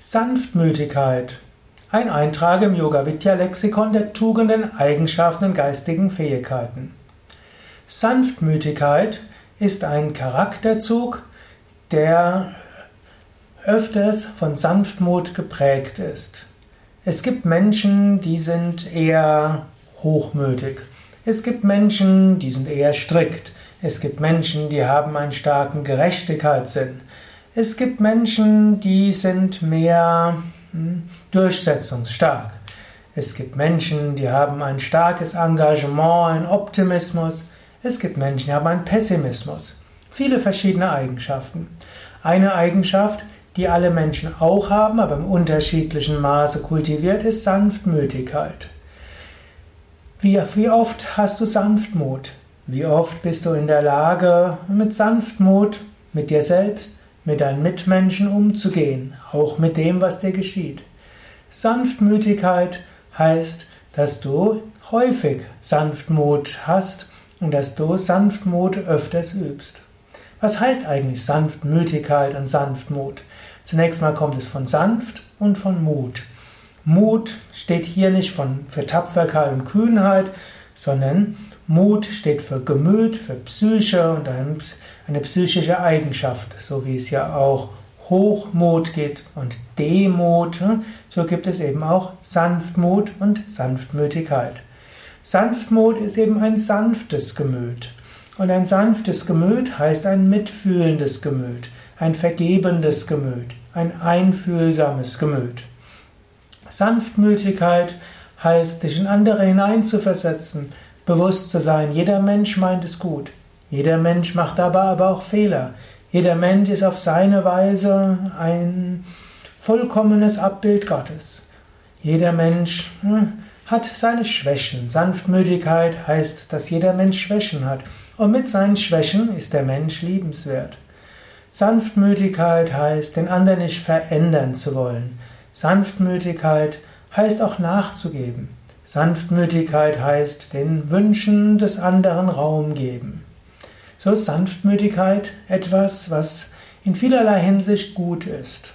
Sanftmütigkeit. Ein Eintrag im Yoga Vidya Lexikon der Tugenden, Eigenschaften und geistigen Fähigkeiten. Sanftmütigkeit ist ein Charakterzug, der öfters von Sanftmut geprägt ist. Es gibt Menschen, die sind eher hochmütig. Es gibt Menschen, die sind eher strikt. Es gibt Menschen, die haben einen starken Gerechtigkeitssinn. Es gibt Menschen, die sind mehr hm, durchsetzungsstark. Es gibt Menschen, die haben ein starkes Engagement, einen Optimismus. Es gibt Menschen, die haben einen Pessimismus. Viele verschiedene Eigenschaften. Eine Eigenschaft, die alle Menschen auch haben, aber im unterschiedlichen Maße kultiviert, ist Sanftmütigkeit. Wie, wie oft hast du Sanftmut? Wie oft bist du in der Lage, mit Sanftmut mit dir selbst, mit deinen Mitmenschen umzugehen, auch mit dem, was dir geschieht. Sanftmütigkeit heißt, dass du häufig Sanftmut hast und dass du Sanftmut öfters übst. Was heißt eigentlich Sanftmütigkeit und Sanftmut? Zunächst mal kommt es von sanft und von Mut. Mut steht hier nicht von, für Tapferkeit und Kühnheit, sondern Mut steht für Gemüt, für Psyche und eine psychische Eigenschaft, so wie es ja auch Hochmut gibt und Demut, hm, so gibt es eben auch Sanftmut und Sanftmütigkeit. Sanftmut ist eben ein sanftes Gemüt. Und ein sanftes Gemüt heißt ein mitfühlendes Gemüt, ein vergebendes Gemüt, ein einfühlsames Gemüt. Sanftmütigkeit heißt, dich in andere hineinzuversetzen, bewusst zu sein, jeder Mensch meint es gut. Jeder Mensch macht dabei aber auch Fehler. Jeder Mensch ist auf seine Weise ein vollkommenes Abbild Gottes. Jeder Mensch hm, hat seine Schwächen. Sanftmütigkeit heißt, dass jeder Mensch Schwächen hat. Und mit seinen Schwächen ist der Mensch liebenswert. Sanftmütigkeit heißt, den anderen nicht verändern zu wollen. Sanftmütigkeit heißt auch nachzugeben. Sanftmütigkeit heißt den Wünschen des anderen Raum geben. So ist Sanftmütigkeit etwas, was in vielerlei Hinsicht gut ist.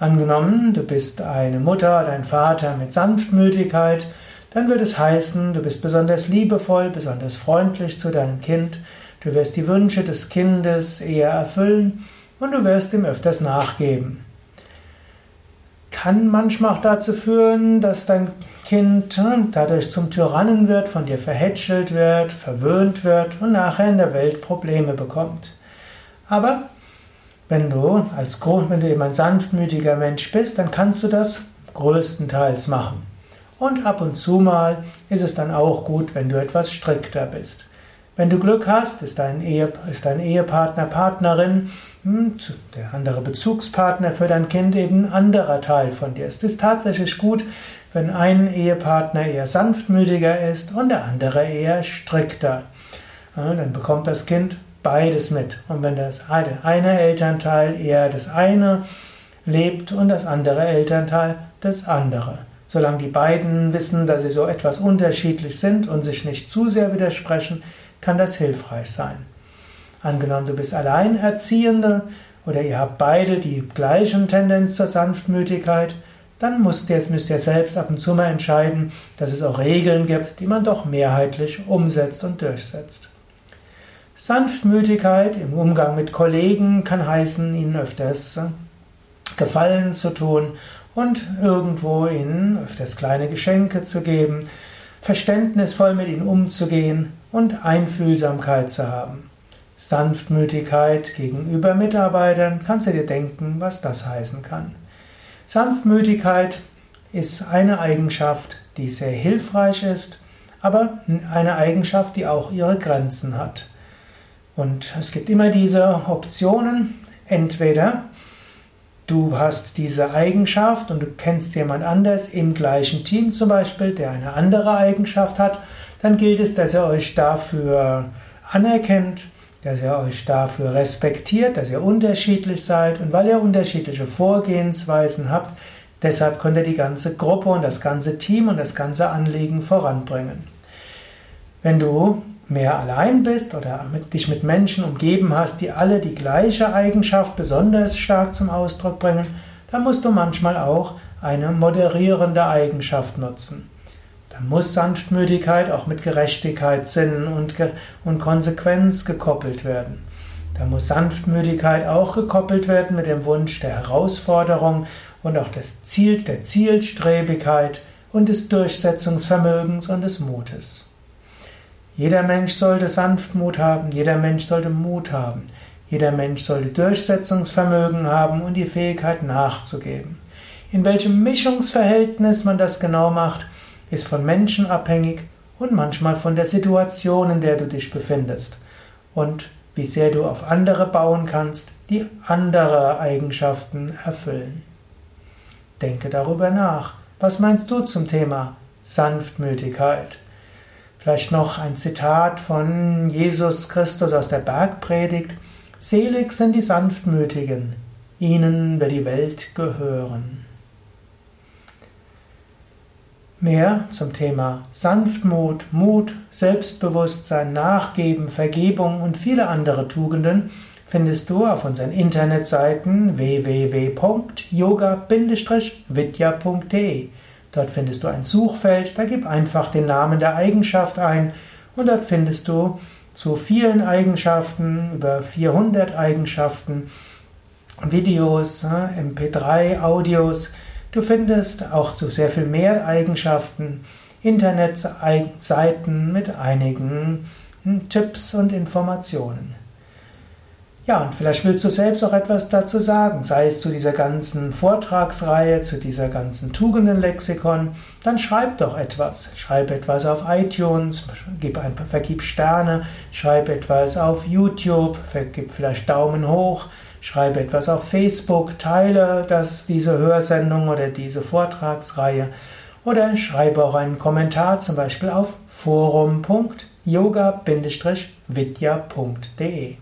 Angenommen, du bist eine Mutter oder ein Vater mit Sanftmütigkeit, dann wird es heißen, du bist besonders liebevoll, besonders freundlich zu deinem Kind, du wirst die Wünsche des Kindes eher erfüllen und du wirst ihm öfters nachgeben kann manchmal auch dazu führen, dass dein Kind dadurch zum Tyrannen wird, von dir verhätschelt wird, verwöhnt wird und nachher in der Welt Probleme bekommt. Aber wenn du als wenn du eben ein sanftmütiger Mensch bist, dann kannst du das größtenteils machen. Und ab und zu mal ist es dann auch gut, wenn du etwas strikter bist. Wenn du Glück hast, ist dein, Ehe, ist dein Ehepartner, Partnerin, hm, der andere Bezugspartner für dein Kind eben ein anderer Teil von dir. Es ist tatsächlich gut, wenn ein Ehepartner eher sanftmütiger ist und der andere eher strikter. Dann bekommt das Kind beides mit. Und wenn das eine Elternteil eher das eine lebt und das andere Elternteil das andere. Solange die beiden wissen, dass sie so etwas unterschiedlich sind und sich nicht zu sehr widersprechen, kann das hilfreich sein. Angenommen, du bist Alleinerziehende oder ihr habt beide die gleichen Tendenz zur Sanftmütigkeit, dann müsst ihr, müsst ihr selbst ab und zu mal entscheiden, dass es auch Regeln gibt, die man doch mehrheitlich umsetzt und durchsetzt. Sanftmütigkeit im Umgang mit Kollegen kann heißen, ihnen öfters Gefallen zu tun und irgendwo ihnen öfters kleine Geschenke zu geben, verständnisvoll mit ihnen umzugehen und Einfühlsamkeit zu haben. Sanftmütigkeit gegenüber Mitarbeitern, kannst du dir denken, was das heißen kann. Sanftmütigkeit ist eine Eigenschaft, die sehr hilfreich ist, aber eine Eigenschaft, die auch ihre Grenzen hat. Und es gibt immer diese Optionen, entweder du hast diese Eigenschaft und du kennst jemand anders im gleichen Team zum Beispiel, der eine andere Eigenschaft hat, dann gilt es, dass er euch dafür anerkennt, dass ihr euch dafür respektiert, dass ihr unterschiedlich seid und weil ihr unterschiedliche Vorgehensweisen habt, deshalb könnt ihr die ganze Gruppe und das ganze Team und das ganze Anliegen voranbringen. Wenn du mehr allein bist oder dich mit Menschen umgeben hast, die alle die gleiche Eigenschaft besonders stark zum Ausdruck bringen, dann musst du manchmal auch eine moderierende Eigenschaft nutzen. Da muss Sanftmütigkeit auch mit Gerechtigkeit, Sinn und, und Konsequenz gekoppelt werden. Da muss Sanftmütigkeit auch gekoppelt werden mit dem Wunsch der Herausforderung und auch des Ziel, der Zielstrebigkeit und des Durchsetzungsvermögens und des Mutes. Jeder Mensch sollte Sanftmut haben, jeder Mensch sollte Mut haben, jeder Mensch sollte Durchsetzungsvermögen haben und die Fähigkeit nachzugeben. In welchem Mischungsverhältnis man das genau macht, ist von Menschen abhängig und manchmal von der Situation, in der du dich befindest und wie sehr du auf andere bauen kannst, die andere Eigenschaften erfüllen. Denke darüber nach. Was meinst du zum Thema Sanftmütigkeit? Vielleicht noch ein Zitat von Jesus Christus aus der Bergpredigt. Selig sind die Sanftmütigen, ihnen wird die Welt gehören. Mehr zum Thema Sanftmut, Mut, Selbstbewusstsein, Nachgeben, Vergebung und viele andere Tugenden findest du auf unseren Internetseiten www.yoga-vidya.de. Dort findest du ein Suchfeld, da gib einfach den Namen der Eigenschaft ein und dort findest du zu vielen Eigenschaften, über 400 Eigenschaften, Videos, MP3, Audios, Du findest auch zu sehr viel mehr Eigenschaften Internetseiten mit einigen Tipps und Informationen. Ja, und vielleicht willst du selbst auch etwas dazu sagen, sei es zu dieser ganzen Vortragsreihe, zu dieser ganzen Tugendenlexikon, dann schreib doch etwas. Schreib etwas auf iTunes, gib ein, vergib Sterne, schreib etwas auf YouTube, vergib vielleicht Daumen hoch, Schreibe etwas auf Facebook, teile das, diese Hörsendung oder diese Vortragsreihe oder schreibe auch einen Kommentar zum Beispiel auf forum.yoga-vidya.de.